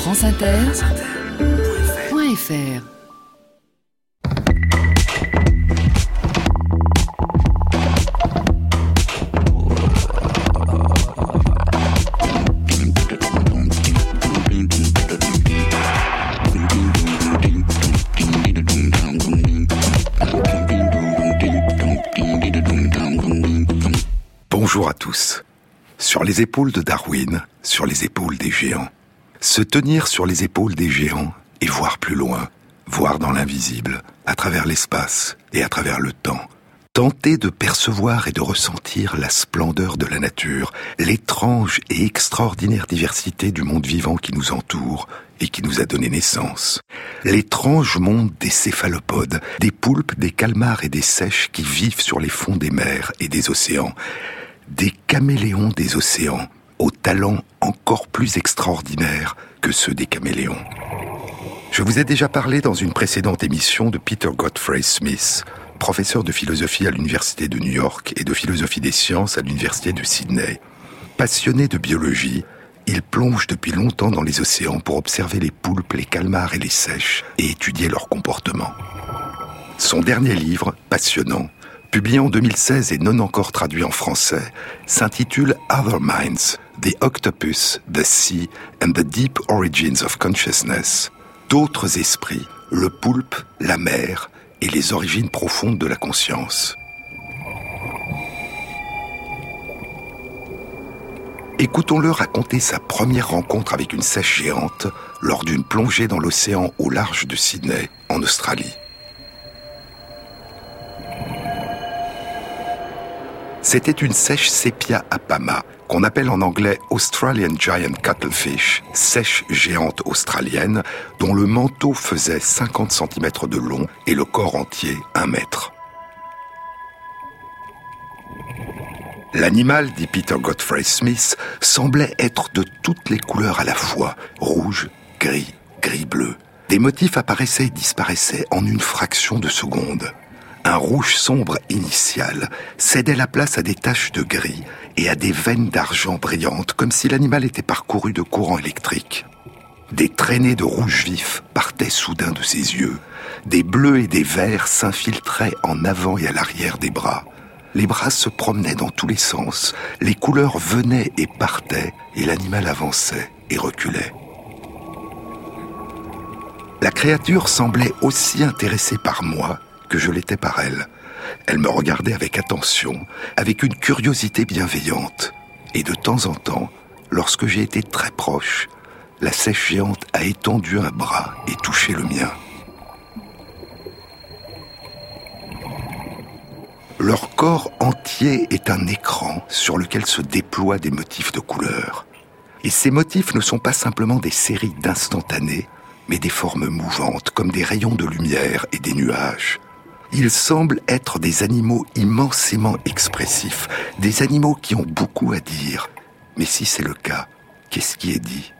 franceinter.fr Bonjour à tous. Sur les épaules de Darwin, sur les épaules des géants. Se tenir sur les épaules des géants et voir plus loin, voir dans l'invisible, à travers l'espace et à travers le temps. Tenter de percevoir et de ressentir la splendeur de la nature, l'étrange et extraordinaire diversité du monde vivant qui nous entoure et qui nous a donné naissance. L'étrange monde des céphalopodes, des poulpes, des calmars et des sèches qui vivent sur les fonds des mers et des océans, des caméléons des océans, aux talents encore plus extraordinaires que ceux des caméléons. Je vous ai déjà parlé dans une précédente émission de Peter Godfrey Smith, professeur de philosophie à l'Université de New York et de philosophie des sciences à l'Université de Sydney. Passionné de biologie, il plonge depuis longtemps dans les océans pour observer les poulpes, les calmars et les sèches et étudier leur comportement. Son dernier livre, passionnant, publié en 2016 et non encore traduit en français, s'intitule Other Minds, The Octopus, The Sea and the Deep Origins of Consciousness. D'autres esprits, le poulpe, la mer et les origines profondes de la conscience. Écoutons-le raconter sa première rencontre avec une sèche géante lors d'une plongée dans l'océan au large de Sydney, en Australie. C'était une sèche Sepia apama, qu'on appelle en anglais Australian Giant Cuttlefish, sèche géante australienne, dont le manteau faisait 50 cm de long et le corps entier 1 mètre. L'animal, dit Peter Godfrey Smith, semblait être de toutes les couleurs à la fois, rouge, gris, gris-bleu. Des motifs apparaissaient et disparaissaient en une fraction de seconde un rouge sombre initial cédait la place à des taches de gris et à des veines d'argent brillantes, comme si l'animal était parcouru de courants électriques. Des traînées de rouge vif partaient soudain de ses yeux. Des bleus et des verts s'infiltraient en avant et à l'arrière des bras. Les bras se promenaient dans tous les sens. Les couleurs venaient et partaient, et l'animal avançait et reculait. La créature semblait aussi intéressée par moi que je l'étais par elle. Elle me regardait avec attention, avec une curiosité bienveillante. Et de temps en temps, lorsque j'ai été très proche, la sèche géante a étendu un bras et touché le mien. Leur corps entier est un écran sur lequel se déploient des motifs de couleurs. Et ces motifs ne sont pas simplement des séries d'instantanés, mais des formes mouvantes, comme des rayons de lumière et des nuages. Ils semblent être des animaux immensément expressifs, des animaux qui ont beaucoup à dire. Mais si c'est le cas, qu'est-ce qui est dit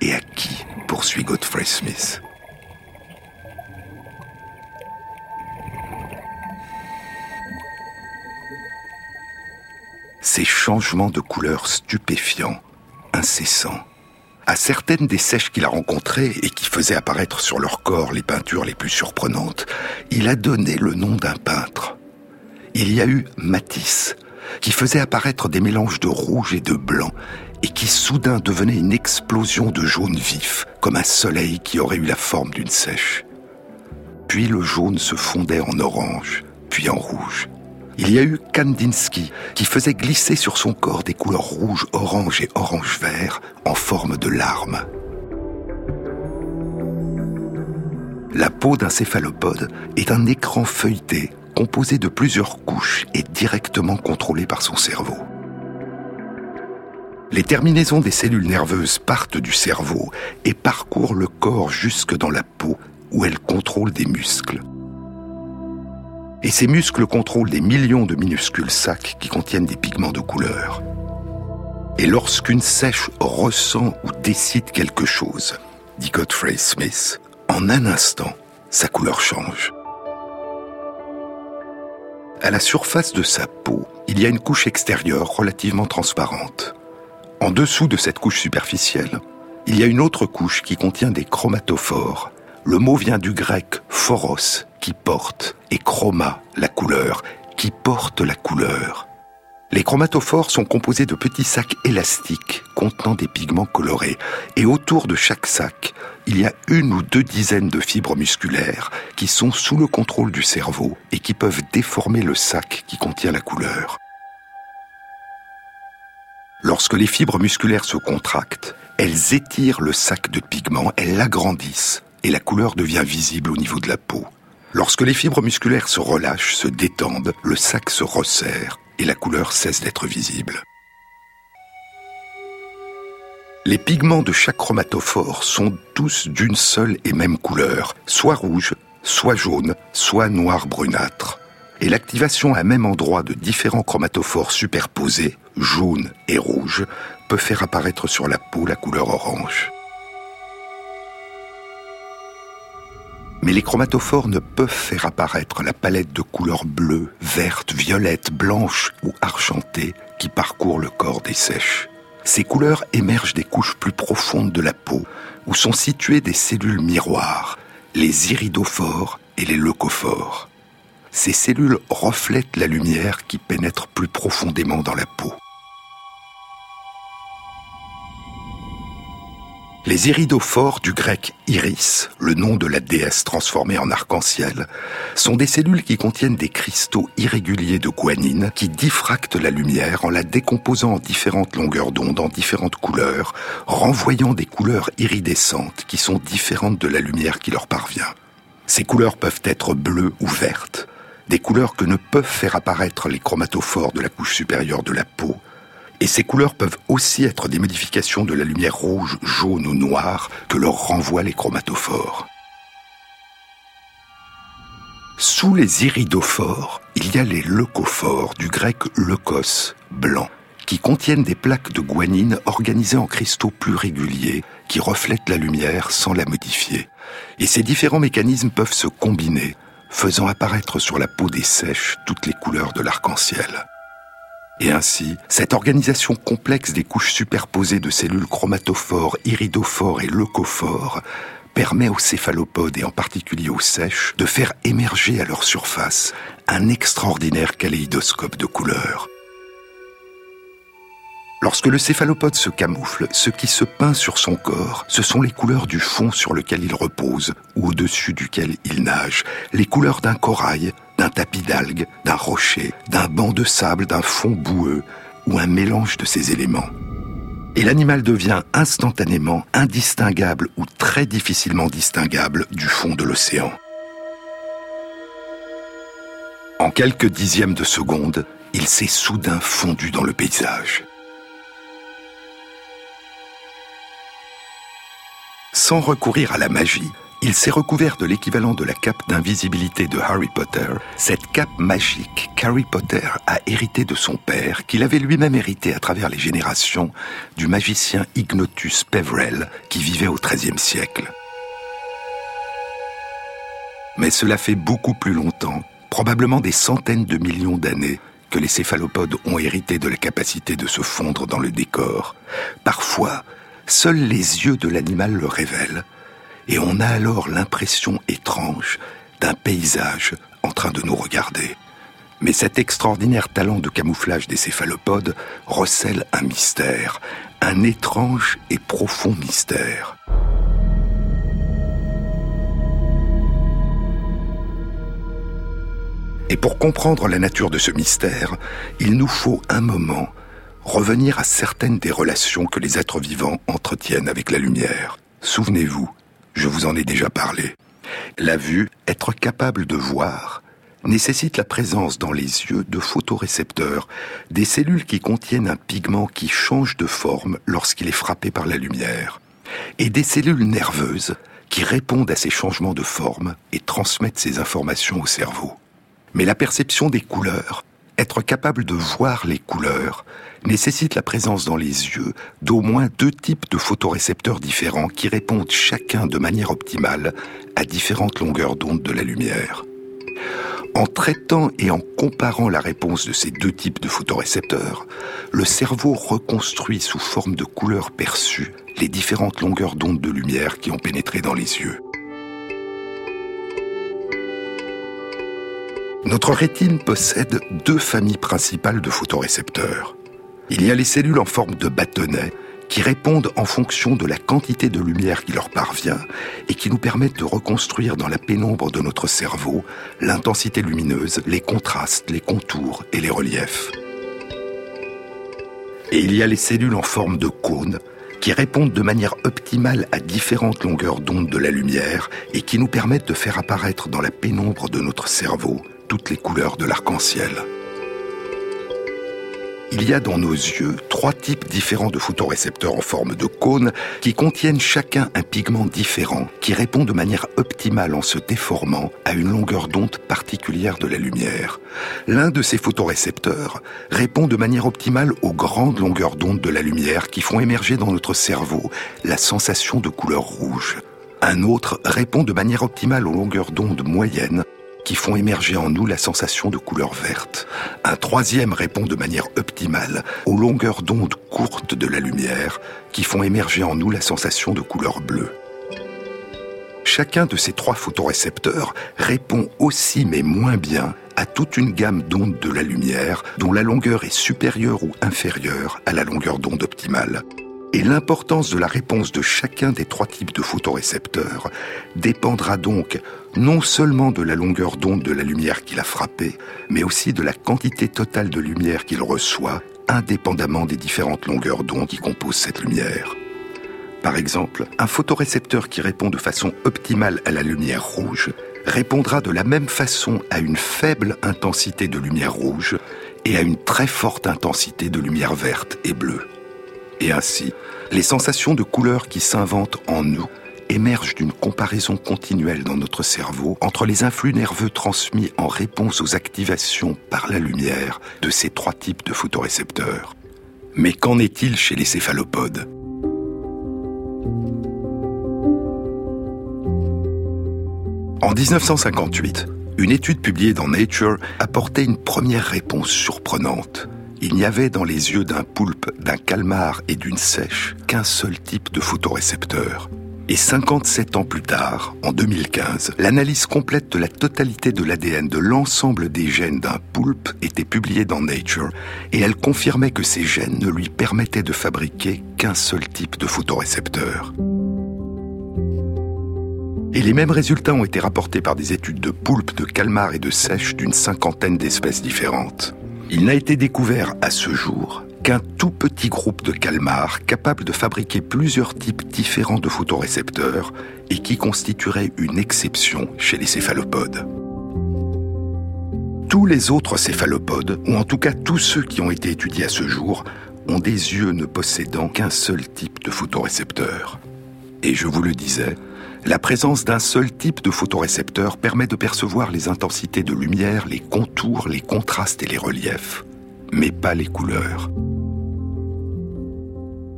Et à qui poursuit Godfrey Smith? Ces changements de couleur stupéfiants, incessants, à certaines des sèches qu'il a rencontrées et qui faisaient apparaître sur leur corps les peintures les plus surprenantes, il a donné le nom d'un peintre. Il y a eu Matisse, qui faisait apparaître des mélanges de rouge et de blanc, et qui soudain devenait une explosion de jaune vif, comme un soleil qui aurait eu la forme d'une sèche. Puis le jaune se fondait en orange, puis en rouge. Il y a eu Kandinsky, qui faisait glisser sur son corps des couleurs rouge, orange et orange-vert en forme de larmes. La peau d'un céphalopode est un écran feuilleté composé de plusieurs couches et directement contrôlé par son cerveau. Les terminaisons des cellules nerveuses partent du cerveau et parcourent le corps jusque dans la peau où elles contrôlent des muscles et ces muscles contrôlent des millions de minuscules sacs qui contiennent des pigments de couleur. Et lorsqu'une sèche ressent ou décide quelque chose, dit Godfrey Smith, en un instant, sa couleur change. À la surface de sa peau, il y a une couche extérieure relativement transparente. En dessous de cette couche superficielle, Il y a une autre couche qui contient des chromatophores. Le mot vient du grec phoros, qui porte, et chroma, la couleur, qui porte la couleur. Les chromatophores sont composés de petits sacs élastiques contenant des pigments colorés. Et autour de chaque sac, il y a une ou deux dizaines de fibres musculaires qui sont sous le contrôle du cerveau et qui peuvent déformer le sac qui contient la couleur. Lorsque les fibres musculaires se contractent, elles étirent le sac de pigments, elles l'agrandissent et la couleur devient visible au niveau de la peau. Lorsque les fibres musculaires se relâchent, se détendent, le sac se resserre et la couleur cesse d'être visible. Les pigments de chaque chromatophore sont tous d'une seule et même couleur, soit rouge, soit jaune, soit noir brunâtre. Et l'activation à même endroit de différents chromatophores superposés, jaune et rouge, peut faire apparaître sur la peau la couleur orange. Mais les chromatophores ne peuvent faire apparaître la palette de couleurs bleues, vertes, violettes, blanches ou argentées qui parcourt le corps des sèches. Ces couleurs émergent des couches plus profondes de la peau, où sont situées des cellules miroirs, les iridophores et les leucophores. Ces cellules reflètent la lumière qui pénètre plus profondément dans la peau. Les iridophores du grec iris, le nom de la déesse transformée en arc-en-ciel, sont des cellules qui contiennent des cristaux irréguliers de guanine qui diffractent la lumière en la décomposant en différentes longueurs d'onde, en différentes couleurs, renvoyant des couleurs iridescentes qui sont différentes de la lumière qui leur parvient. Ces couleurs peuvent être bleues ou vertes, des couleurs que ne peuvent faire apparaître les chromatophores de la couche supérieure de la peau, et ces couleurs peuvent aussi être des modifications de la lumière rouge, jaune ou noire que leur renvoient les chromatophores. Sous les iridophores, il y a les leucophores, du grec leukos, blanc, qui contiennent des plaques de guanine organisées en cristaux plus réguliers, qui reflètent la lumière sans la modifier. Et ces différents mécanismes peuvent se combiner, faisant apparaître sur la peau des sèches toutes les couleurs de l'arc-en-ciel. Et ainsi, cette organisation complexe des couches superposées de cellules chromatophores, iridophores et leucophores permet aux céphalopodes et en particulier aux sèches de faire émerger à leur surface un extraordinaire kaléidoscope de couleurs. Lorsque le céphalopode se camoufle, ce qui se peint sur son corps, ce sont les couleurs du fond sur lequel il repose ou au-dessus duquel il nage, les couleurs d'un corail, d'un tapis d'algues, d'un rocher, d'un banc de sable, d'un fond boueux ou un mélange de ces éléments. Et l'animal devient instantanément indistinguable ou très difficilement distinguable du fond de l'océan. En quelques dixièmes de seconde, il s'est soudain fondu dans le paysage. Sans recourir à la magie, il s'est recouvert de l'équivalent de la cape d'invisibilité de Harry Potter, cette cape magique qu'Harry Potter a héritée de son père, qu'il avait lui-même hérité à travers les générations du magicien Ignotus Peverell qui vivait au XIIIe siècle. Mais cela fait beaucoup plus longtemps, probablement des centaines de millions d'années, que les céphalopodes ont hérité de la capacité de se fondre dans le décor. Parfois, Seuls les yeux de l'animal le révèlent, et on a alors l'impression étrange d'un paysage en train de nous regarder. Mais cet extraordinaire talent de camouflage des céphalopodes recèle un mystère, un étrange et profond mystère. Et pour comprendre la nature de ce mystère, il nous faut un moment revenir à certaines des relations que les êtres vivants entretiennent avec la lumière. Souvenez-vous, je vous en ai déjà parlé. La vue, être capable de voir, nécessite la présence dans les yeux de photorécepteurs, des cellules qui contiennent un pigment qui change de forme lorsqu'il est frappé par la lumière, et des cellules nerveuses qui répondent à ces changements de forme et transmettent ces informations au cerveau. Mais la perception des couleurs, être capable de voir les couleurs, nécessite la présence dans les yeux d'au moins deux types de photorécepteurs différents qui répondent chacun de manière optimale à différentes longueurs d'onde de la lumière. En traitant et en comparant la réponse de ces deux types de photorécepteurs, le cerveau reconstruit sous forme de couleurs perçues les différentes longueurs d'onde de lumière qui ont pénétré dans les yeux. Notre rétine possède deux familles principales de photorécepteurs. Il y a les cellules en forme de bâtonnet qui répondent en fonction de la quantité de lumière qui leur parvient et qui nous permettent de reconstruire dans la pénombre de notre cerveau l'intensité lumineuse, les contrastes, les contours et les reliefs. Et il y a les cellules en forme de cône qui répondent de manière optimale à différentes longueurs d'onde de la lumière et qui nous permettent de faire apparaître dans la pénombre de notre cerveau les couleurs de l'arc-en-ciel. Il y a dans nos yeux trois types différents de photorécepteurs en forme de cône qui contiennent chacun un pigment différent qui répond de manière optimale en se déformant à une longueur d'onde particulière de la lumière. L'un de ces photorécepteurs répond de manière optimale aux grandes longueurs d'onde de la lumière qui font émerger dans notre cerveau la sensation de couleur rouge. Un autre répond de manière optimale aux longueurs d'onde moyennes qui font émerger en nous la sensation de couleur verte. Un troisième répond de manière optimale aux longueurs d'onde courtes de la lumière qui font émerger en nous la sensation de couleur bleue. Chacun de ces trois photorécepteurs répond aussi mais moins bien à toute une gamme d'ondes de la lumière dont la longueur est supérieure ou inférieure à la longueur d'onde optimale. Et l'importance de la réponse de chacun des trois types de photorécepteurs dépendra donc non seulement de la longueur d'onde de la lumière qu'il a frappée, mais aussi de la quantité totale de lumière qu'il reçoit, indépendamment des différentes longueurs d'onde qui composent cette lumière. Par exemple, un photorécepteur qui répond de façon optimale à la lumière rouge répondra de la même façon à une faible intensité de lumière rouge et à une très forte intensité de lumière verte et bleue. Et ainsi, les sensations de couleur qui s'inventent en nous émergent d'une comparaison continuelle dans notre cerveau entre les influx nerveux transmis en réponse aux activations par la lumière de ces trois types de photorécepteurs. Mais qu'en est-il chez les céphalopodes? En 1958, une étude publiée dans Nature apportait une première réponse surprenante il n'y avait dans les yeux d'un poulpe, d'un calmar et d'une sèche qu'un seul type de photorécepteur. Et 57 ans plus tard, en 2015, l'analyse complète de la totalité de l'ADN de l'ensemble des gènes d'un poulpe était publiée dans Nature et elle confirmait que ces gènes ne lui permettaient de fabriquer qu'un seul type de photorécepteur. Et les mêmes résultats ont été rapportés par des études de poulpes, de calmars et de sèches d'une cinquantaine d'espèces différentes. Il n'a été découvert à ce jour qu'un tout petit groupe de calmars capable de fabriquer plusieurs types différents de photorécepteurs et qui constituerait une exception chez les céphalopodes. Tous les autres céphalopodes, ou en tout cas tous ceux qui ont été étudiés à ce jour, ont des yeux ne possédant qu'un seul type de photorécepteur. Et je vous le disais, la présence d'un seul type de photorécepteur permet de percevoir les intensités de lumière, les contours, les contrastes et les reliefs, mais pas les couleurs.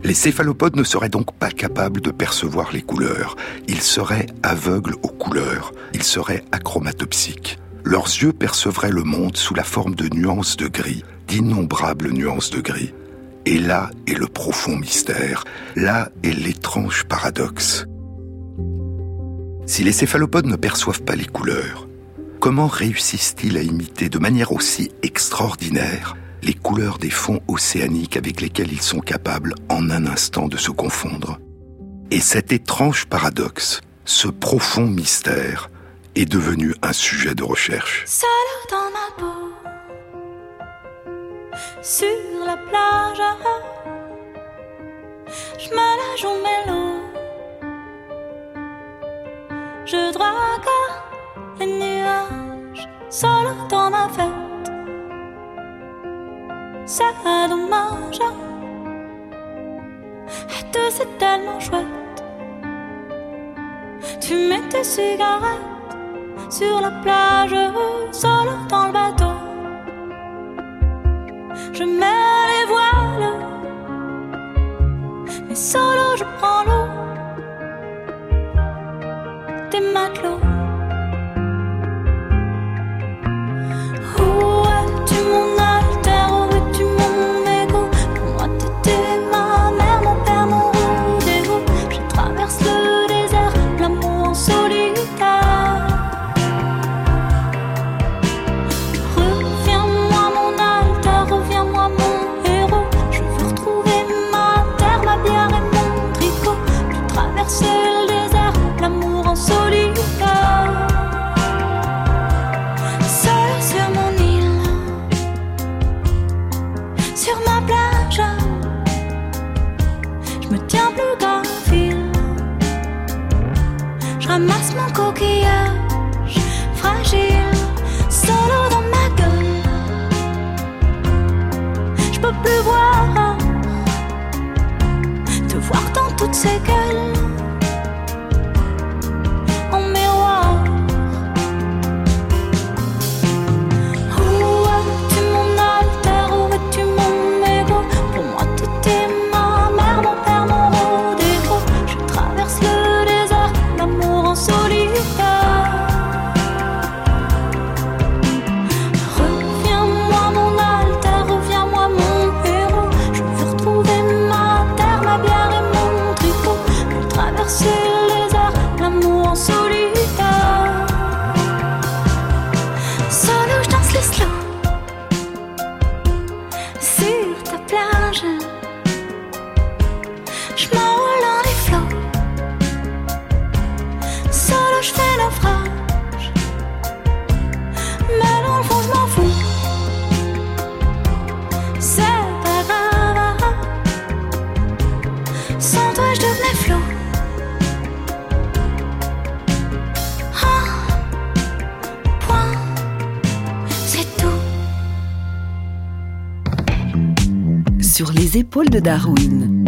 Les céphalopodes ne seraient donc pas capables de percevoir les couleurs. Ils seraient aveugles aux couleurs. Ils seraient achromatopsiques. Leurs yeux percevraient le monde sous la forme de nuances de gris, d'innombrables nuances de gris. Et là est le profond mystère, là est l'étrange paradoxe. Si les céphalopodes ne perçoivent pas les couleurs, comment réussissent-ils à imiter de manière aussi extraordinaire les couleurs des fonds océaniques avec lesquels ils sont capables en un instant de se confondre? Et cet étrange paradoxe, ce profond mystère, est devenu un sujet de recherche. Je drague les nuages seul dans ma fête. C'est dommage. Et c'est tellement chouette? Tu mets tes cigarettes sur la plage, seul dans le bateau. Je mets les voiles, mais solo je prends l'eau My matelots Sur les épaules de Darwin.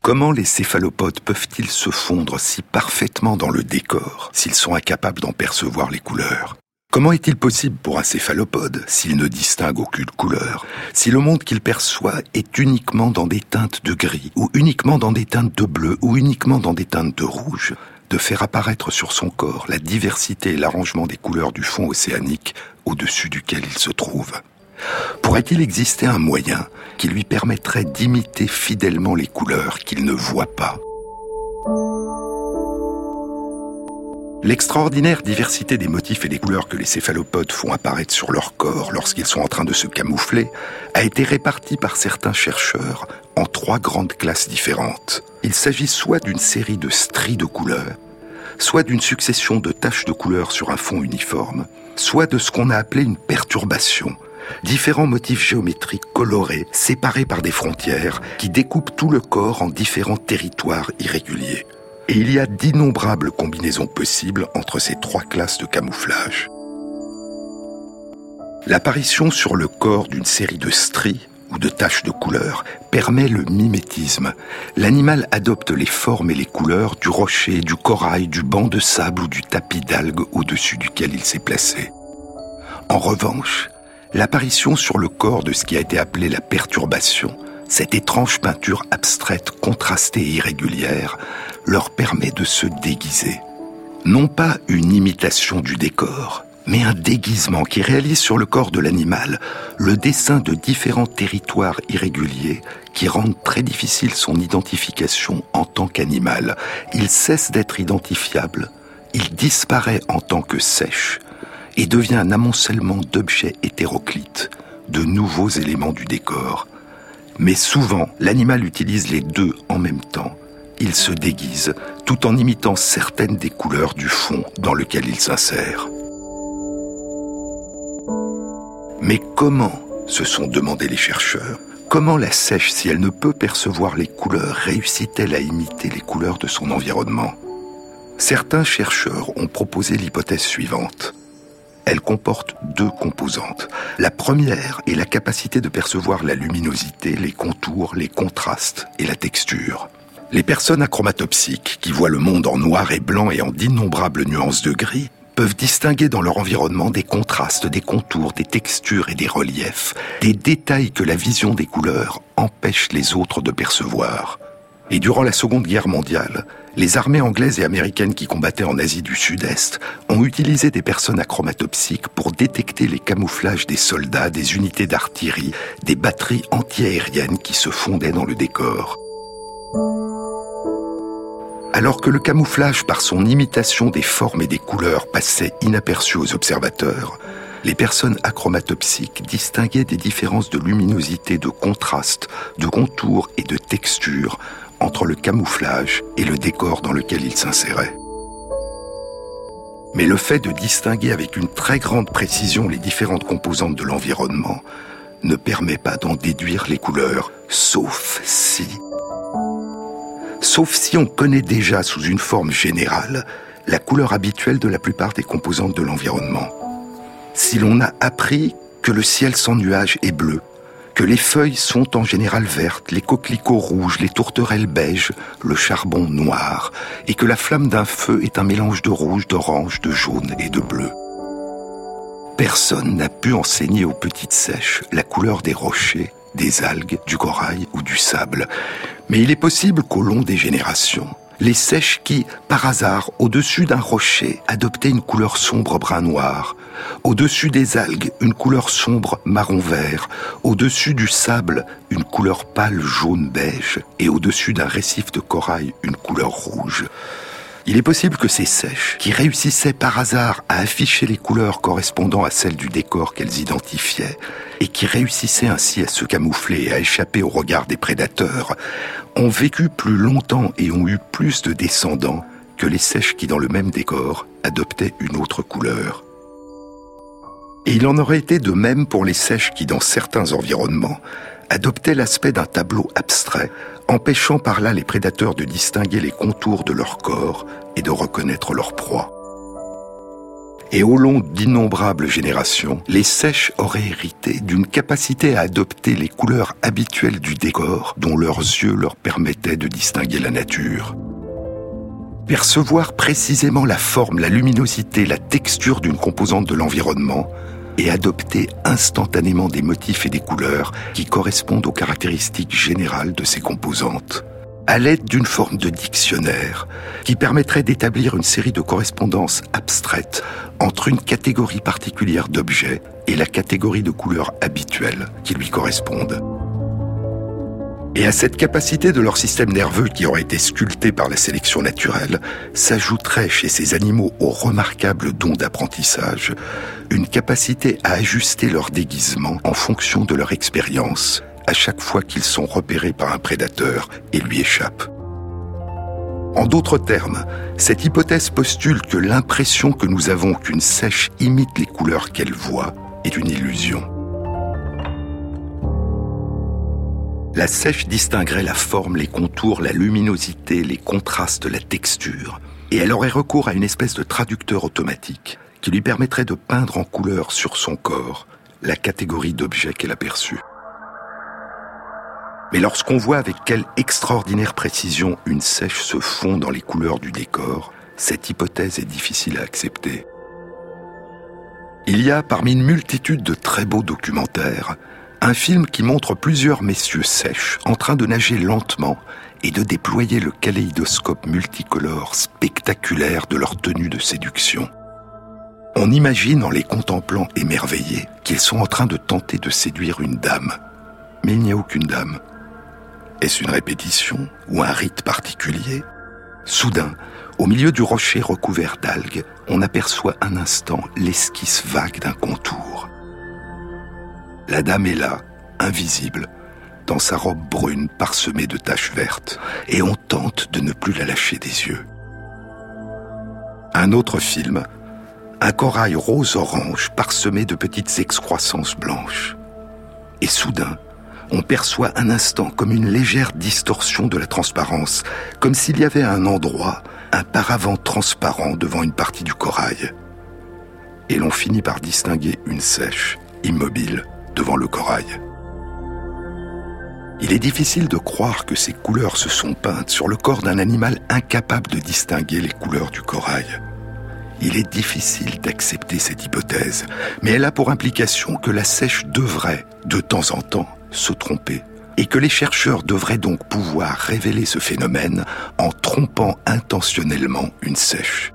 Comment les céphalopodes peuvent-ils se fondre si parfaitement dans le décor s'ils sont incapables d'en percevoir les couleurs? Comment est-il possible pour un céphalopode, s'il ne distingue aucune couleur, si le monde qu'il perçoit est uniquement dans des teintes de gris, ou uniquement dans des teintes de bleu, ou uniquement dans des teintes de rouge, de faire apparaître sur son corps la diversité et l'arrangement des couleurs du fond océanique au-dessus duquel il se trouve Pourrait-il exister un moyen qui lui permettrait d'imiter fidèlement les couleurs qu'il ne voit pas? L'extraordinaire diversité des motifs et des couleurs que les céphalopodes font apparaître sur leur corps lorsqu'ils sont en train de se camoufler a été répartie par certains chercheurs en trois grandes classes différentes. Il s'agit soit d'une série de stries de couleurs, soit d'une succession de taches de couleurs sur un fond uniforme, soit de ce qu'on a appelé une perturbation, différents motifs géométriques colorés, séparés par des frontières, qui découpent tout le corps en différents territoires irréguliers. Et il y a d'innombrables combinaisons possibles entre ces trois classes de camouflage. L'apparition sur le corps d'une série de stries ou de taches de couleurs permet le mimétisme. L'animal adopte les formes et les couleurs du rocher, du corail, du banc de sable ou du tapis d'algues au-dessus duquel il s'est placé. En revanche, l'apparition sur le corps de ce qui a été appelé la perturbation, cette étrange peinture abstraite, contrastée et irrégulière, leur permet de se déguiser. Non pas une imitation du décor, mais un déguisement qui réalise sur le corps de l'animal le dessin de différents territoires irréguliers qui rendent très difficile son identification en tant qu'animal. Il cesse d'être identifiable, il disparaît en tant que sèche et devient un amoncellement d'objets hétéroclites, de nouveaux éléments du décor. Mais souvent, l'animal utilise les deux en même temps. Il se déguise tout en imitant certaines des couleurs du fond dans lequel il s'insère. Mais comment, se sont demandé les chercheurs, comment la sèche, si elle ne peut percevoir les couleurs, réussit-elle à imiter les couleurs de son environnement? Certains chercheurs ont proposé l'hypothèse suivante. Elle comporte deux composantes. La première est la capacité de percevoir la luminosité, les contours, les contrastes et la texture. Les personnes achromatopsiques, qui voient le monde en noir et blanc et en d'innombrables nuances de gris, peuvent distinguer dans leur environnement des contrastes, des contours, des textures et des reliefs, des détails que la vision des couleurs empêche les autres de percevoir. Et durant la Seconde Guerre mondiale, les armées anglaises et américaines qui combattaient en Asie du Sud-Est ont utilisé des personnes achromatopsiques pour détecter les camouflages des soldats, des unités d'artillerie, des batteries antiaériennes qui se fondaient dans le décor. Alors que le camouflage par son imitation des formes et des couleurs passait inaperçu aux observateurs, les personnes achromatopsiques distinguaient des différences de luminosité, de contraste, de contour et de texture entre le camouflage et le décor dans lequel ils s'inséraient. Mais le fait de distinguer avec une très grande précision les différentes composantes de l'environnement ne permet pas d'en déduire les couleurs, sauf si sauf si on connaît déjà sous une forme générale la couleur habituelle de la plupart des composantes de l'environnement. Si l'on a appris que le ciel sans nuages est bleu, que les feuilles sont en général vertes, les coquelicots rouges, les tourterelles beiges, le charbon noir, et que la flamme d'un feu est un mélange de rouge, d'orange, de jaune et de bleu. Personne n'a pu enseigner aux petites sèches la couleur des rochers, des algues, du corail ou du sable, mais il est possible qu'au long des générations, les sèches qui, par hasard, au-dessus d'un rocher, adoptaient une couleur sombre brun-noir, au-dessus des algues, une couleur sombre marron-vert, au-dessus du sable, une couleur pâle jaune-beige, et au-dessus d'un récif de corail, une couleur rouge. Il est possible que ces sèches, qui réussissaient par hasard à afficher les couleurs correspondant à celles du décor qu'elles identifiaient, et qui réussissaient ainsi à se camoufler et à échapper au regard des prédateurs, ont vécu plus longtemps et ont eu plus de descendants que les sèches qui, dans le même décor, adoptaient une autre couleur. Et il en aurait été de même pour les sèches qui, dans certains environnements, adoptaient l'aspect d'un tableau abstrait, empêchant par là les prédateurs de distinguer les contours de leur corps et de reconnaître leur proie. Et au long d'innombrables générations, les sèches auraient hérité d'une capacité à adopter les couleurs habituelles du décor dont leurs yeux leur permettaient de distinguer la nature. Percevoir précisément la forme, la luminosité, la texture d'une composante de l'environnement et adopter instantanément des motifs et des couleurs qui correspondent aux caractéristiques générales de ces composantes, à l'aide d'une forme de dictionnaire qui permettrait d'établir une série de correspondances abstraites entre une catégorie particulière d'objets et la catégorie de couleurs habituelles qui lui correspondent. Et à cette capacité de leur système nerveux qui aurait été sculpté par la sélection naturelle, s'ajouterait chez ces animaux au remarquable don d'apprentissage une capacité à ajuster leur déguisement en fonction de leur expérience à chaque fois qu'ils sont repérés par un prédateur et lui échappent. En d'autres termes, cette hypothèse postule que l'impression que nous avons qu'une sèche imite les couleurs qu'elle voit est une illusion. La sèche distinguerait la forme, les contours, la luminosité, les contrastes, la texture. Et elle aurait recours à une espèce de traducteur automatique qui lui permettrait de peindre en couleur sur son corps la catégorie d'objets qu'elle a. Mais lorsqu'on voit avec quelle extraordinaire précision une sèche se fond dans les couleurs du décor, cette hypothèse est difficile à accepter. Il y a parmi une multitude de très beaux documentaires un film qui montre plusieurs messieurs sèches en train de nager lentement et de déployer le kaléidoscope multicolore spectaculaire de leur tenue de séduction. On imagine en les contemplant émerveillés qu'ils sont en train de tenter de séduire une dame. Mais il n'y a aucune dame. Est-ce une répétition ou un rite particulier? Soudain, au milieu du rocher recouvert d'algues, on aperçoit un instant l'esquisse vague d'un contour. La dame est là, invisible, dans sa robe brune parsemée de taches vertes, et on tente de ne plus la lâcher des yeux. Un autre film, un corail rose-orange parsemé de petites excroissances blanches. Et soudain, on perçoit un instant comme une légère distorsion de la transparence, comme s'il y avait un endroit, un paravent transparent devant une partie du corail. Et l'on finit par distinguer une sèche, immobile, devant le corail. Il est difficile de croire que ces couleurs se sont peintes sur le corps d'un animal incapable de distinguer les couleurs du corail. Il est difficile d'accepter cette hypothèse, mais elle a pour implication que la sèche devrait, de temps en temps, se tromper, et que les chercheurs devraient donc pouvoir révéler ce phénomène en trompant intentionnellement une sèche.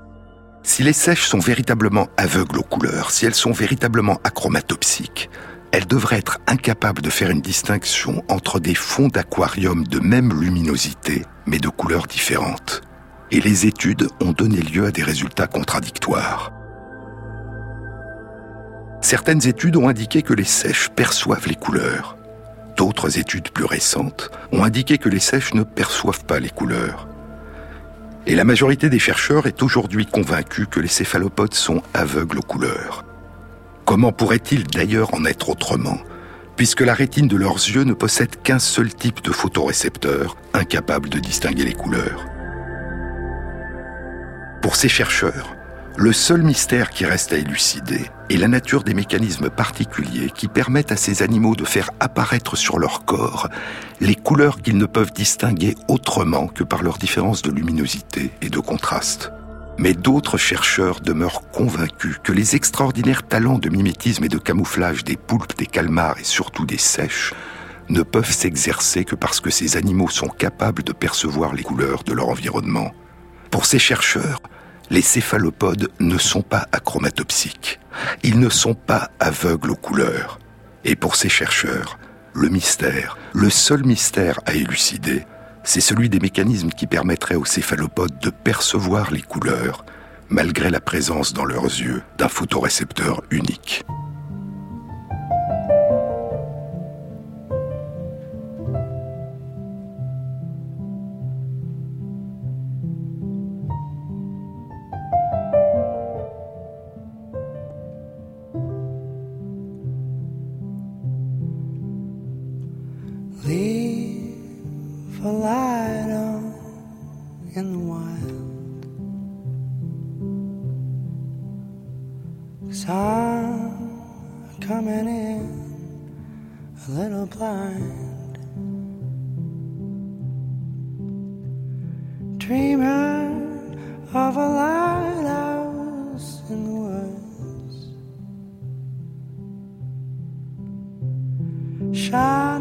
Si les sèches sont véritablement aveugles aux couleurs, si elles sont véritablement achromatopsiques, elle devrait être incapable de faire une distinction entre des fonds d'aquarium de même luminosité, mais de couleurs différentes. Et les études ont donné lieu à des résultats contradictoires. Certaines études ont indiqué que les sèches perçoivent les couleurs. D'autres études plus récentes ont indiqué que les sèches ne perçoivent pas les couleurs. Et la majorité des chercheurs est aujourd'hui convaincue que les céphalopodes sont aveugles aux couleurs. Comment pourrait-il d'ailleurs en être autrement, puisque la rétine de leurs yeux ne possède qu'un seul type de photorécepteur, incapable de distinguer les couleurs? Pour ces chercheurs, le seul mystère qui reste à élucider est la nature des mécanismes particuliers qui permettent à ces animaux de faire apparaître sur leur corps les couleurs qu'ils ne peuvent distinguer autrement que par leur différence de luminosité et de contraste. Mais d'autres chercheurs demeurent convaincus que les extraordinaires talents de mimétisme et de camouflage des poulpes, des calmars et surtout des sèches ne peuvent s'exercer que parce que ces animaux sont capables de percevoir les couleurs de leur environnement. Pour ces chercheurs, les céphalopodes ne sont pas achromatopsiques. Ils ne sont pas aveugles aux couleurs. Et pour ces chercheurs, le mystère, le seul mystère à élucider, c'est celui des mécanismes qui permettraient aux céphalopodes de percevoir les couleurs, malgré la présence dans leurs yeux d'un photorécepteur unique. a little blind, dreaming of a lighthouse in the woods. Shy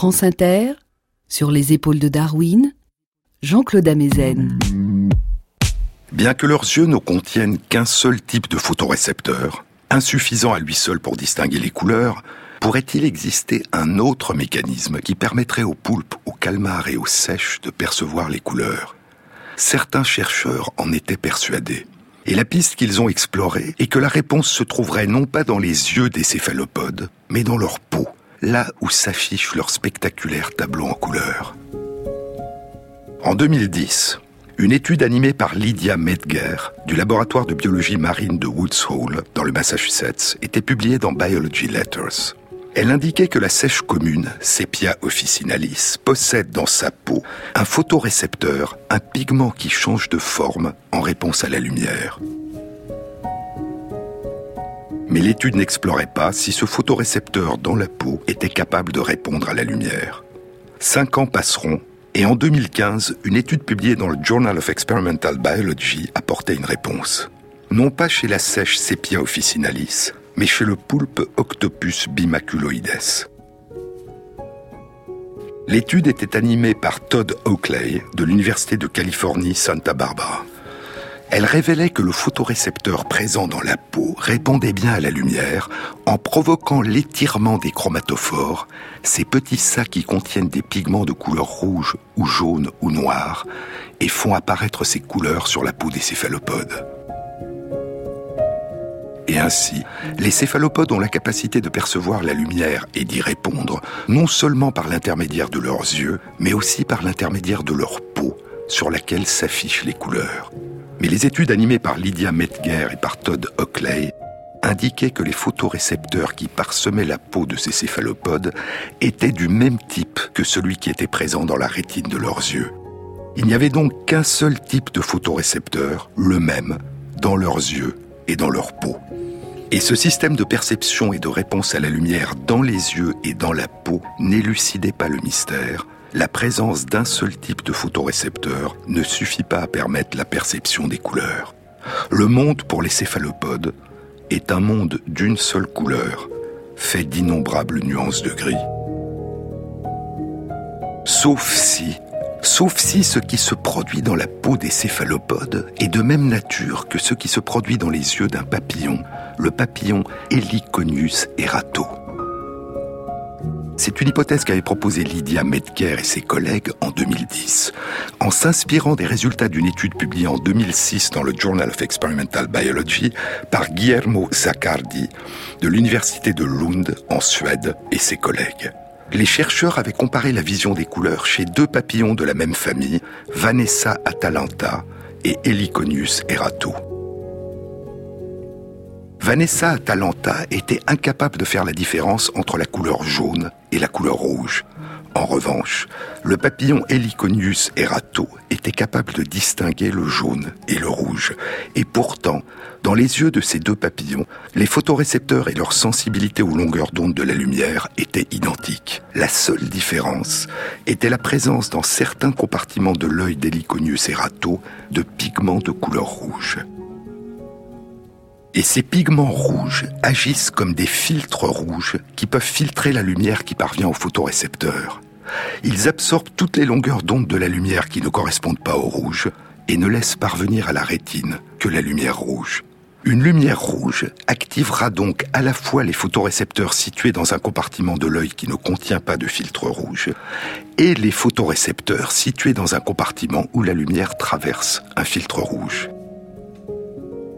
France Inter, sur les épaules de Darwin, Jean-Claude Amezen. Bien que leurs yeux ne contiennent qu'un seul type de photorécepteur, insuffisant à lui seul pour distinguer les couleurs, pourrait-il exister un autre mécanisme qui permettrait aux poulpes, aux calmars et aux sèches de percevoir les couleurs? Certains chercheurs en étaient persuadés. Et la piste qu'ils ont explorée est que la réponse se trouverait non pas dans les yeux des céphalopodes, mais dans leur peau, là où s'affiche leur spectaculaire tableau en couleurs. En 2010, une étude animée par Lydia Medger du laboratoire de biologie marine de Woods Hole dans le Massachusetts était publiée dans Biology Letters. Elle indiquait que la sèche commune, Sepia officinalis, possède dans sa peau un photorécepteur, un pigment qui change de forme en réponse à la lumière. Mais l'étude n'explorait pas si ce photorécepteur dans la peau était capable de répondre à la lumière. Cinq ans passeront et en 2015, une étude publiée dans le Journal of Experimental Biology apportait une réponse. Non pas chez la sèche Sepia officinalis, mais chez le poulpe Octopus bimaculoides. L'étude était animée par Todd Oakley de l'Université de Californie Santa Barbara. Elle révélait que le photorécepteur présent dans la peau répondait bien à la lumière en provoquant l'étirement des chromatophores, ces petits sacs qui contiennent des pigments de couleur rouge ou jaune ou noire et font apparaître ces couleurs sur la peau des céphalopodes. Et ainsi, les céphalopodes ont la capacité de percevoir la lumière et d'y répondre, non seulement par l'intermédiaire de leurs yeux, mais aussi par l'intermédiaire de leur peau, sur laquelle s'affichent les couleurs. Mais les études animées par Lydia Metger et par Todd Oakley indiquaient que les photorécepteurs qui parsemaient la peau de ces céphalopodes étaient du même type que celui qui était présent dans la rétine de leurs yeux. Il n'y avait donc qu'un seul type de photorécepteur, le même, dans leurs yeux et dans leur peau. Et ce système de perception et de réponse à la lumière dans les yeux et dans la peau n'élucidait pas le mystère. La présence d'un seul type de photorécepteur ne suffit pas à permettre la perception des couleurs. Le monde pour les céphalopodes est un monde d'une seule couleur, fait d'innombrables nuances de gris. Sauf si sauf si ce qui se produit dans la peau des céphalopodes est de même nature que ce qui se produit dans les yeux d'un papillon, le papillon Heliconius erato. C'est une hypothèse qu'avait proposée Lydia Medker et ses collègues en 2010, en s'inspirant des résultats d'une étude publiée en 2006 dans le Journal of Experimental Biology par Guillermo Zaccardi de l'Université de Lund en Suède et ses collègues les chercheurs avaient comparé la vision des couleurs chez deux papillons de la même famille, Vanessa atalanta et Heliconius erato. Vanessa atalanta était incapable de faire la différence entre la couleur jaune et la couleur rouge. En revanche, le papillon Heliconius erato était capable de distinguer le jaune et le rouge. Et pourtant, dans les yeux de ces deux papillons, les photorécepteurs et leur sensibilité aux longueurs d'onde de la lumière étaient identiques. La seule différence était la présence dans certains compartiments de l'œil d'Heliconius erato de pigments de couleur rouge. Et ces pigments rouges agissent comme des filtres rouges qui peuvent filtrer la lumière qui parvient au photorécepteur. Ils absorbent toutes les longueurs d'onde de la lumière qui ne correspondent pas au rouge et ne laissent parvenir à la rétine que la lumière rouge. Une lumière rouge activera donc à la fois les photorécepteurs situés dans un compartiment de l'œil qui ne contient pas de filtre rouge et les photorécepteurs situés dans un compartiment où la lumière traverse un filtre rouge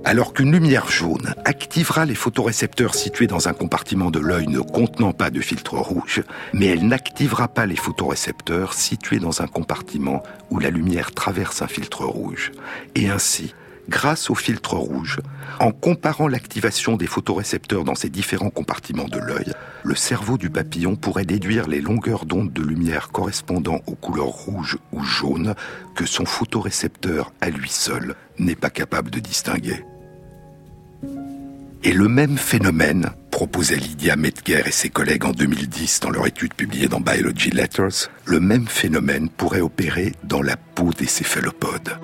alors qu'une lumière jaune activera les photorécepteurs situés dans un compartiment de l'œil ne contenant pas de filtre rouge, mais elle n'activera pas les photorécepteurs situés dans un compartiment où la lumière traverse un filtre rouge. Et ainsi, grâce au filtre rouge, en comparant l'activation des photorécepteurs dans ces différents compartiments de l'œil, le cerveau du papillon pourrait déduire les longueurs d'onde de lumière correspondant aux couleurs rouge ou jaune que son photorécepteur à lui seul n'est pas capable de distinguer. Et le même phénomène, proposait Lydia Metger et ses collègues en 2010 dans leur étude publiée dans Biology Letters, le même phénomène pourrait opérer dans la peau des céphalopodes.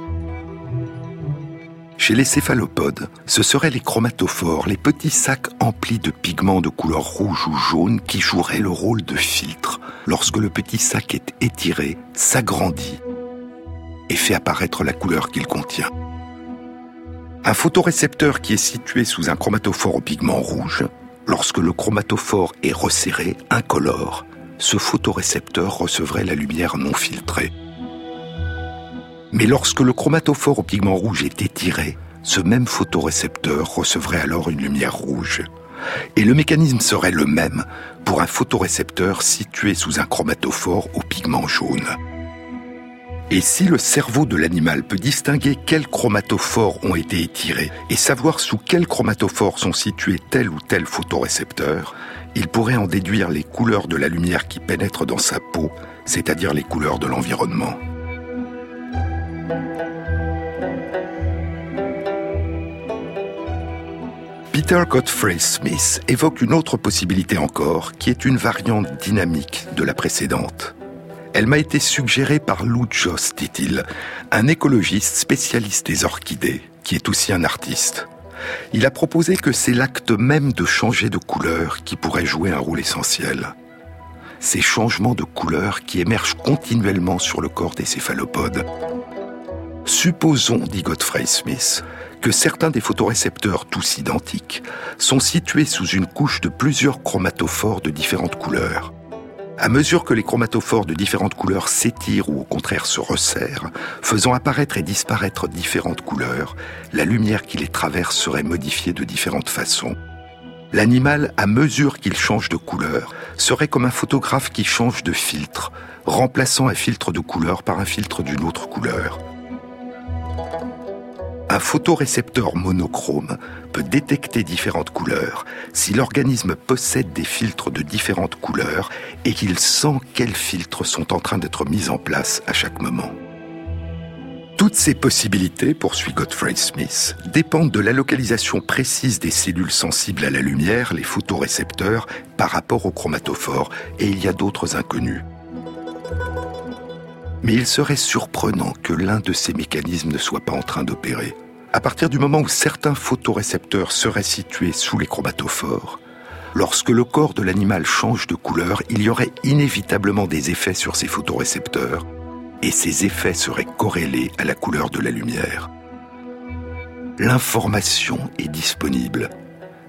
Chez les céphalopodes, ce seraient les chromatophores, les petits sacs emplis de pigments de couleur rouge ou jaune qui joueraient le rôle de filtre, lorsque le petit sac est étiré, s'agrandit et fait apparaître la couleur qu'il contient. Un photorécepteur qui est situé sous un chromatophore au pigment rouge, lorsque le chromatophore est resserré, incolore, ce photorécepteur recevrait la lumière non filtrée. Mais lorsque le chromatophore au pigment rouge est étiré, ce même photorécepteur recevrait alors une lumière rouge. Et le mécanisme serait le même pour un photorécepteur situé sous un chromatophore au pigment jaune. Et si le cerveau de l'animal peut distinguer quels chromatophores ont été étirés et savoir sous quels chromatophores sont situés tel ou tel photorécepteur, il pourrait en déduire les couleurs de la lumière qui pénètre dans sa peau, c'est-à-dire les couleurs de l'environnement. Peter Godfrey Smith évoque une autre possibilité encore, qui est une variante dynamique de la précédente. Elle m'a été suggérée par Lou Joss, dit-il, un écologiste spécialiste des orchidées, qui est aussi un artiste. Il a proposé que c'est l'acte même de changer de couleur qui pourrait jouer un rôle essentiel. Ces changements de couleur qui émergent continuellement sur le corps des céphalopodes. Supposons, dit Godfrey Smith, que certains des photorécepteurs, tous identiques, sont situés sous une couche de plusieurs chromatophores de différentes couleurs. À mesure que les chromatophores de différentes couleurs s'étirent ou au contraire se resserrent, faisant apparaître et disparaître différentes couleurs, la lumière qui les traverse serait modifiée de différentes façons. L'animal, à mesure qu'il change de couleur, serait comme un photographe qui change de filtre, remplaçant un filtre de couleur par un filtre d'une autre couleur. Un photorécepteur monochrome peut détecter différentes couleurs si l'organisme possède des filtres de différentes couleurs et qu'il sent quels filtres sont en train d'être mis en place à chaque moment. Toutes ces possibilités, poursuit Godfrey Smith, dépendent de la localisation précise des cellules sensibles à la lumière, les photorécepteurs, par rapport au chromatophore, et il y a d'autres inconnus. Mais il serait surprenant que l'un de ces mécanismes ne soit pas en train d'opérer. À partir du moment où certains photorécepteurs seraient situés sous les chromatophores, lorsque le corps de l'animal change de couleur, il y aurait inévitablement des effets sur ces photorécepteurs, et ces effets seraient corrélés à la couleur de la lumière. L'information est disponible.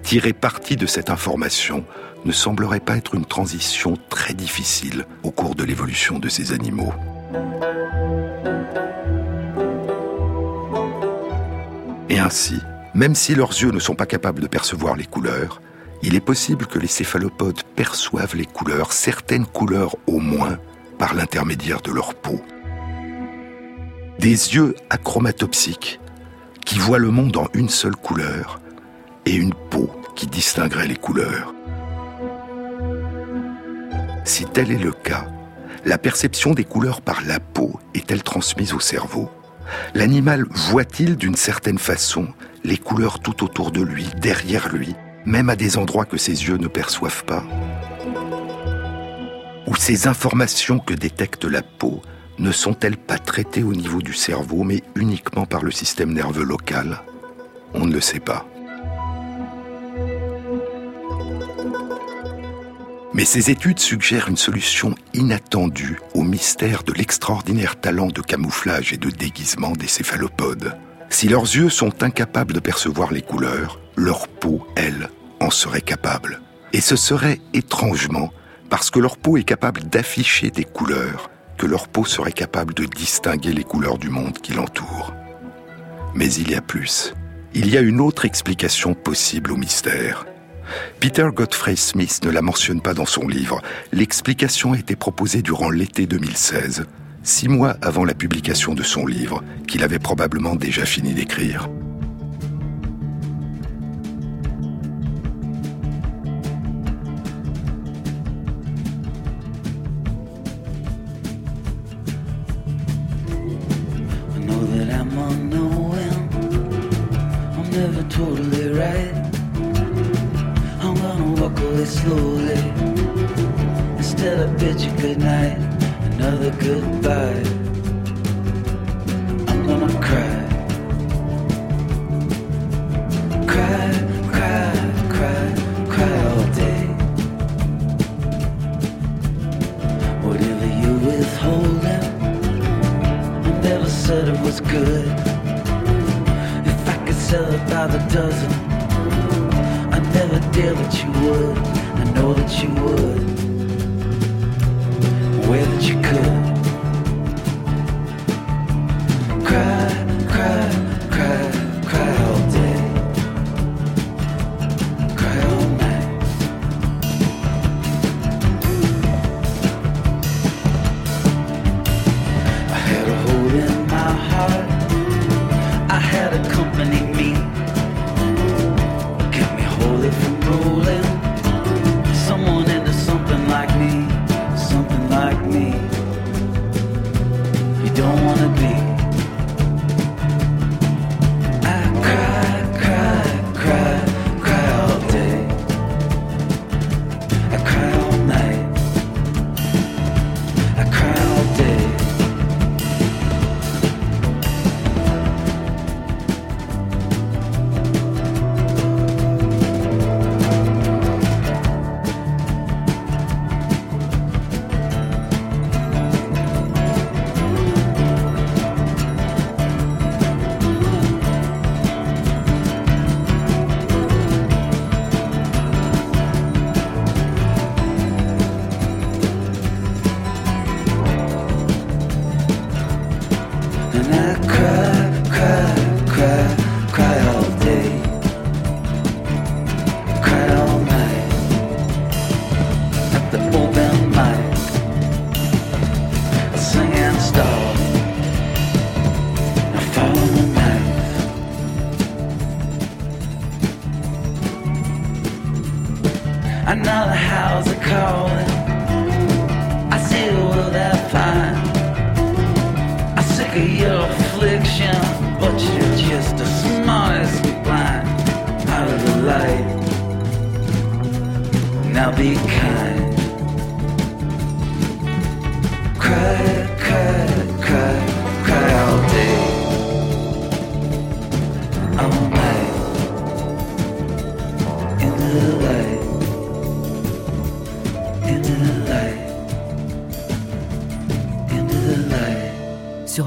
Tirer parti de cette information ne semblerait pas être une transition très difficile au cours de l'évolution de ces animaux. Et ainsi, même si leurs yeux ne sont pas capables de percevoir les couleurs, il est possible que les céphalopodes perçoivent les couleurs, certaines couleurs au moins, par l'intermédiaire de leur peau. Des yeux achromatopsiques qui voient le monde en une seule couleur et une peau qui distinguerait les couleurs. Si tel est le cas, la perception des couleurs par la peau est-elle transmise au cerveau? L'animal voit-il d'une certaine façon les couleurs tout autour de lui, derrière lui, même à des endroits que ses yeux ne perçoivent pas? Ou ces informations que détecte la peau ne sont-elles pas traitées au niveau du cerveau, mais uniquement par le système nerveux local? On ne le sait pas. Mais ces études suggèrent une solution inattendue au mystère de l'extraordinaire talent de camouflage et de déguisement des céphalopodes. Si leurs yeux sont incapables de percevoir les couleurs, leur peau, elle, en serait capable. Et ce serait étrangement parce que leur peau est capable d'afficher des couleurs, que leur peau serait capable de distinguer les couleurs du monde qui l'entoure. Mais il y a plus. Il y a une autre explication possible au mystère. Peter Godfrey Smith ne la mentionne pas dans son livre. L'explication a été proposée durant l'été 2016, six mois avant la publication de son livre, qu'il avait probablement déjà fini d'écrire.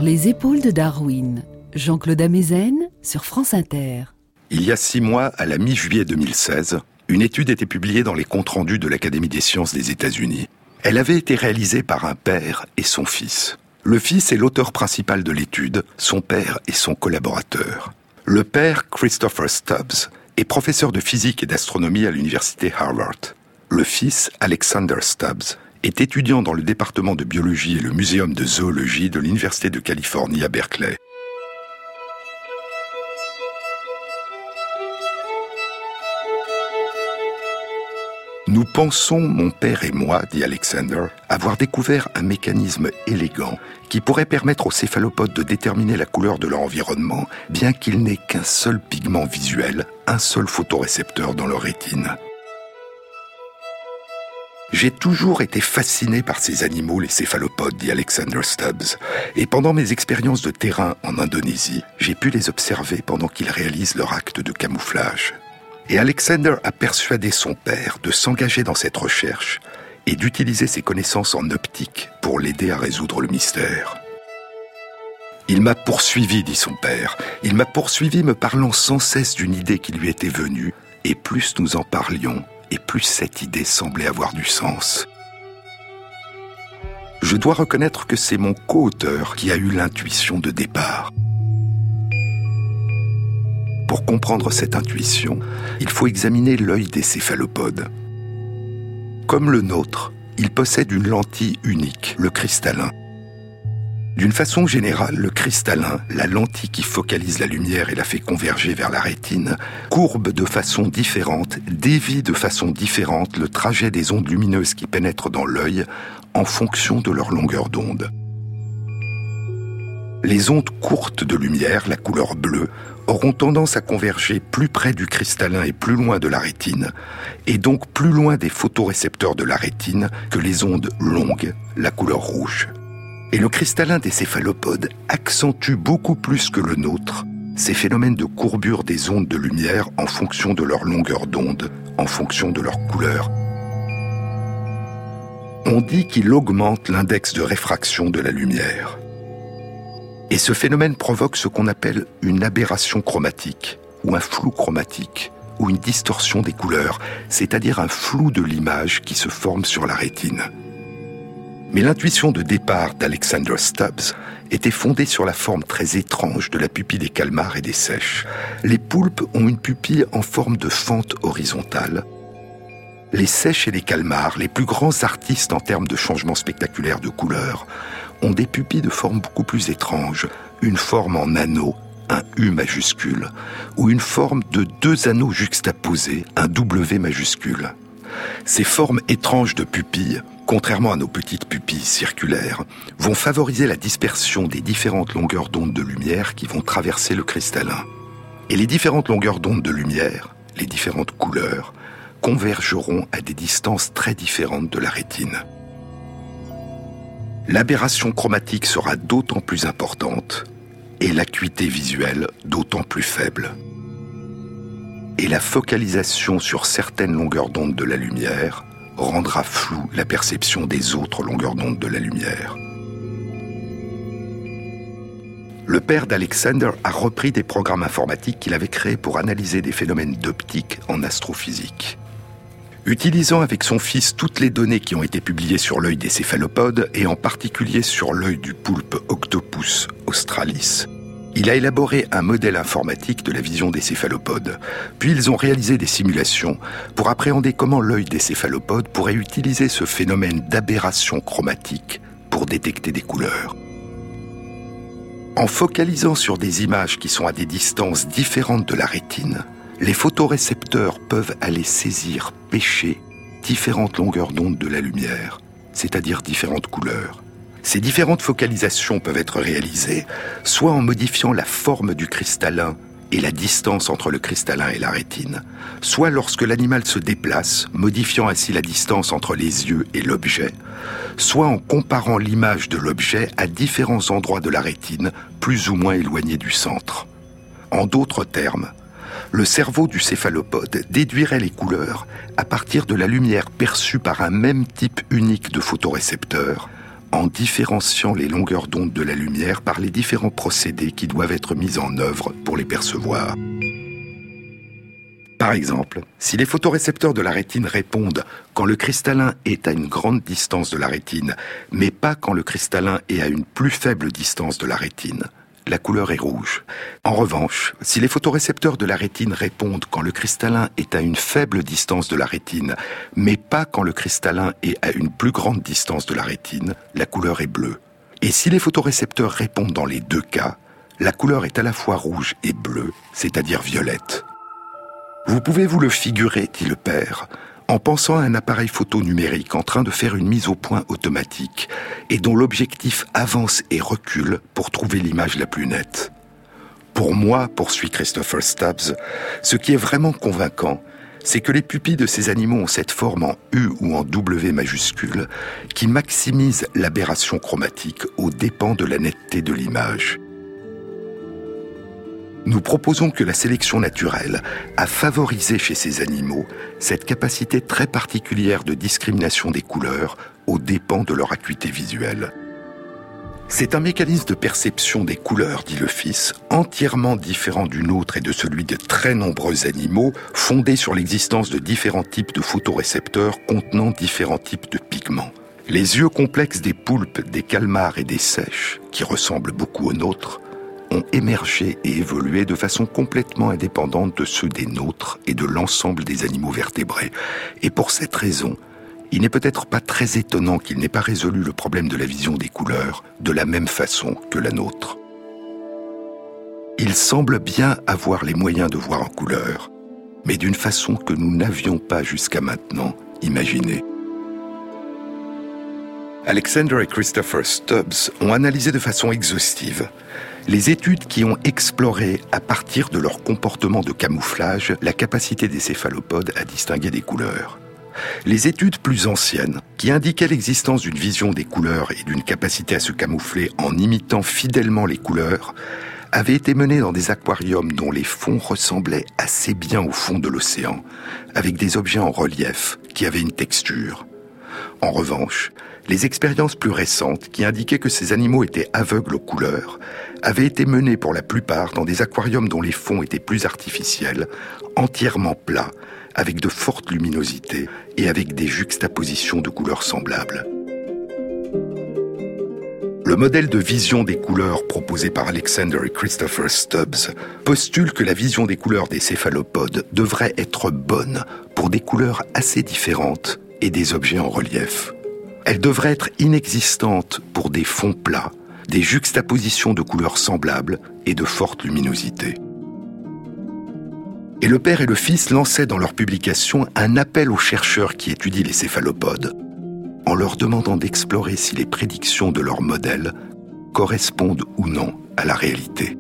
Les épaules de Darwin, Jean-Claude Amezen sur France Inter. Il y a six mois, à la mi-juillet 2016, une étude était publiée dans les comptes rendus de l'Académie des sciences des États-Unis. Elle avait été réalisée par un père et son fils. Le fils est l'auteur principal de l'étude, son père est son collaborateur. Le père, Christopher Stubbs, est professeur de physique et d'astronomie à l'université Harvard. Le fils, Alexander Stubbs, est étudiant dans le département de biologie et le muséum de zoologie de l'université de Californie à Berkeley. Nous pensons, mon père et moi, dit Alexander, avoir découvert un mécanisme élégant qui pourrait permettre aux céphalopodes de déterminer la couleur de leur environnement, bien qu'il n'ait qu'un seul pigment visuel, un seul photorécepteur dans leur rétine. J'ai toujours été fasciné par ces animaux, les céphalopodes, dit Alexander Stubbs. Et pendant mes expériences de terrain en Indonésie, j'ai pu les observer pendant qu'ils réalisent leur acte de camouflage. Et Alexander a persuadé son père de s'engager dans cette recherche et d'utiliser ses connaissances en optique pour l'aider à résoudre le mystère. Il m'a poursuivi, dit son père. Il m'a poursuivi me parlant sans cesse d'une idée qui lui était venue, et plus nous en parlions, et plus cette idée semblait avoir du sens. Je dois reconnaître que c'est mon co-auteur qui a eu l'intuition de départ. Pour comprendre cette intuition, il faut examiner l'œil des céphalopodes. Comme le nôtre, il possède une lentille unique, le cristallin. D'une façon générale, le cristallin, la lentille qui focalise la lumière et la fait converger vers la rétine, courbe de façon différente, dévie de façon différente le trajet des ondes lumineuses qui pénètrent dans l'œil en fonction de leur longueur d'onde. Les ondes courtes de lumière, la couleur bleue, auront tendance à converger plus près du cristallin et plus loin de la rétine, et donc plus loin des photorécepteurs de la rétine que les ondes longues, la couleur rouge. Et le cristallin des céphalopodes accentue beaucoup plus que le nôtre ces phénomènes de courbure des ondes de lumière en fonction de leur longueur d'onde, en fonction de leur couleur. On dit qu'il augmente l'index de réfraction de la lumière. Et ce phénomène provoque ce qu'on appelle une aberration chromatique, ou un flou chromatique, ou une distorsion des couleurs, c'est-à-dire un flou de l'image qui se forme sur la rétine. Mais l'intuition de départ d'Alexander Stubbs était fondée sur la forme très étrange de la pupille des calmars et des sèches. Les poulpes ont une pupille en forme de fente horizontale. Les sèches et les calmars, les plus grands artistes en termes de changement spectaculaire de couleur, ont des pupilles de forme beaucoup plus étrange, une forme en anneau, un U majuscule, ou une forme de deux anneaux juxtaposés, un W majuscule. Ces formes étranges de pupilles, contrairement à nos petites pupilles circulaires, vont favoriser la dispersion des différentes longueurs d'onde de lumière qui vont traverser le cristallin. Et les différentes longueurs d'onde de lumière, les différentes couleurs, convergeront à des distances très différentes de la rétine l'aberration chromatique sera d'autant plus importante et l'acuité visuelle d'autant plus faible. Et la focalisation sur certaines longueurs d'onde de la lumière rendra floue la perception des autres longueurs d'onde de la lumière. Le père d'Alexander a repris des programmes informatiques qu'il avait créés pour analyser des phénomènes d'optique en astrophysique. Utilisant avec son fils toutes les données qui ont été publiées sur l'œil des céphalopodes et en particulier sur l'œil du poulpe Octopus australis, il a élaboré un modèle informatique de la vision des céphalopodes. Puis ils ont réalisé des simulations pour appréhender comment l'œil des céphalopodes pourrait utiliser ce phénomène d'aberration chromatique pour détecter des couleurs. En focalisant sur des images qui sont à des distances différentes de la rétine, les photorécepteurs peuvent aller saisir, pêcher différentes longueurs d'onde de la lumière, c'est-à-dire différentes couleurs. Ces différentes focalisations peuvent être réalisées soit en modifiant la forme du cristallin et la distance entre le cristallin et la rétine, soit lorsque l'animal se déplace, modifiant ainsi la distance entre les yeux et l'objet, soit en comparant l'image de l'objet à différents endroits de la rétine, plus ou moins éloignés du centre. En d'autres termes, le cerveau du céphalopode déduirait les couleurs à partir de la lumière perçue par un même type unique de photorécepteur, en différenciant les longueurs d'onde de la lumière par les différents procédés qui doivent être mis en œuvre pour les percevoir. Par exemple, si les photorécepteurs de la rétine répondent quand le cristallin est à une grande distance de la rétine, mais pas quand le cristallin est à une plus faible distance de la rétine, la couleur est rouge. En revanche, si les photorécepteurs de la rétine répondent quand le cristallin est à une faible distance de la rétine, mais pas quand le cristallin est à une plus grande distance de la rétine, la couleur est bleue. Et si les photorécepteurs répondent dans les deux cas, la couleur est à la fois rouge et bleue, c'est-à-dire violette. Vous pouvez vous le figurer, dit le père, en pensant à un appareil photo numérique en train de faire une mise au point automatique et dont l'objectif avance et recule pour trouver l'image la plus nette. Pour moi, poursuit Christopher Stubbs, ce qui est vraiment convaincant, c'est que les pupilles de ces animaux ont cette forme en U ou en W majuscule qui maximise l'aberration chromatique aux dépens de la netteté de l'image. Nous proposons que la sélection naturelle a favorisé chez ces animaux cette capacité très particulière de discrimination des couleurs aux dépens de leur acuité visuelle. C'est un mécanisme de perception des couleurs, dit le fils, entièrement différent du nôtre et de celui de très nombreux animaux, fondé sur l'existence de différents types de photorécepteurs contenant différents types de pigments. Les yeux complexes des poulpes, des calmars et des sèches, qui ressemblent beaucoup aux nôtres, ont émergé et évolué de façon complètement indépendante de ceux des nôtres et de l'ensemble des animaux vertébrés. Et pour cette raison, il n'est peut-être pas très étonnant qu'il n'ait pas résolu le problème de la vision des couleurs de la même façon que la nôtre. Il semble bien avoir les moyens de voir en couleur, mais d'une façon que nous n'avions pas jusqu'à maintenant imaginée. Alexander et Christopher Stubbs ont analysé de façon exhaustive les études qui ont exploré, à partir de leur comportement de camouflage, la capacité des céphalopodes à distinguer des couleurs. Les études plus anciennes, qui indiquaient l'existence d'une vision des couleurs et d'une capacité à se camoufler en imitant fidèlement les couleurs, avaient été menées dans des aquariums dont les fonds ressemblaient assez bien au fond de l'océan, avec des objets en relief qui avaient une texture. En revanche, les expériences plus récentes qui indiquaient que ces animaux étaient aveugles aux couleurs avaient été menées pour la plupart dans des aquariums dont les fonds étaient plus artificiels, entièrement plats, avec de fortes luminosités et avec des juxtapositions de couleurs semblables. Le modèle de vision des couleurs proposé par Alexander et Christopher Stubbs postule que la vision des couleurs des céphalopodes devrait être bonne pour des couleurs assez différentes et des objets en relief. Elle devrait être inexistante pour des fonds plats, des juxtapositions de couleurs semblables et de forte luminosité. Et le père et le fils lançaient dans leur publication un appel aux chercheurs qui étudient les céphalopodes, en leur demandant d'explorer si les prédictions de leur modèle correspondent ou non à la réalité.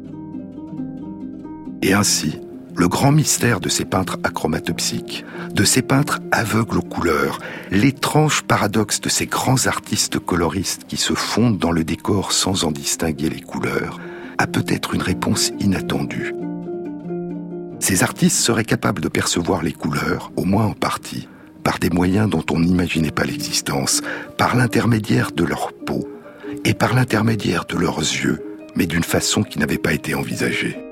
Et ainsi, le grand mystère de ces peintres achromatopsiques, de ces peintres aveugles aux couleurs, l'étrange paradoxe de ces grands artistes coloristes qui se fondent dans le décor sans en distinguer les couleurs, a peut-être une réponse inattendue. Ces artistes seraient capables de percevoir les couleurs, au moins en partie, par des moyens dont on n'imaginait pas l'existence, par l'intermédiaire de leur peau et par l'intermédiaire de leurs yeux, mais d'une façon qui n'avait pas été envisagée.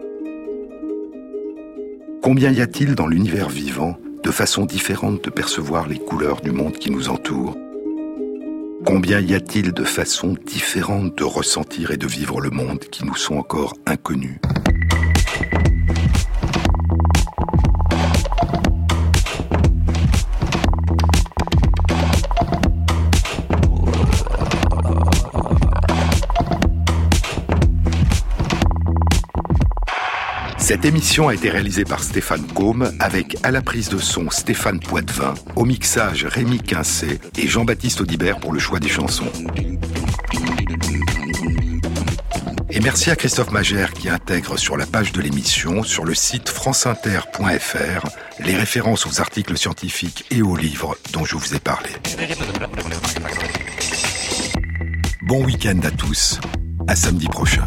Combien y a-t-il dans l'univers vivant de façons différentes de percevoir les couleurs du monde qui nous entoure? Combien y a-t-il de façons différentes de ressentir et de vivre le monde qui nous sont encore inconnues Cette émission a été réalisée par Stéphane Combe avec à la prise de son Stéphane Poitvin, au mixage Rémi Quincé et Jean-Baptiste Audibert pour le choix des chansons. Et merci à Christophe Magère qui intègre sur la page de l'émission, sur le site franceinter.fr, les références aux articles scientifiques et aux livres dont je vous ai parlé. Bon week-end à tous, à samedi prochain.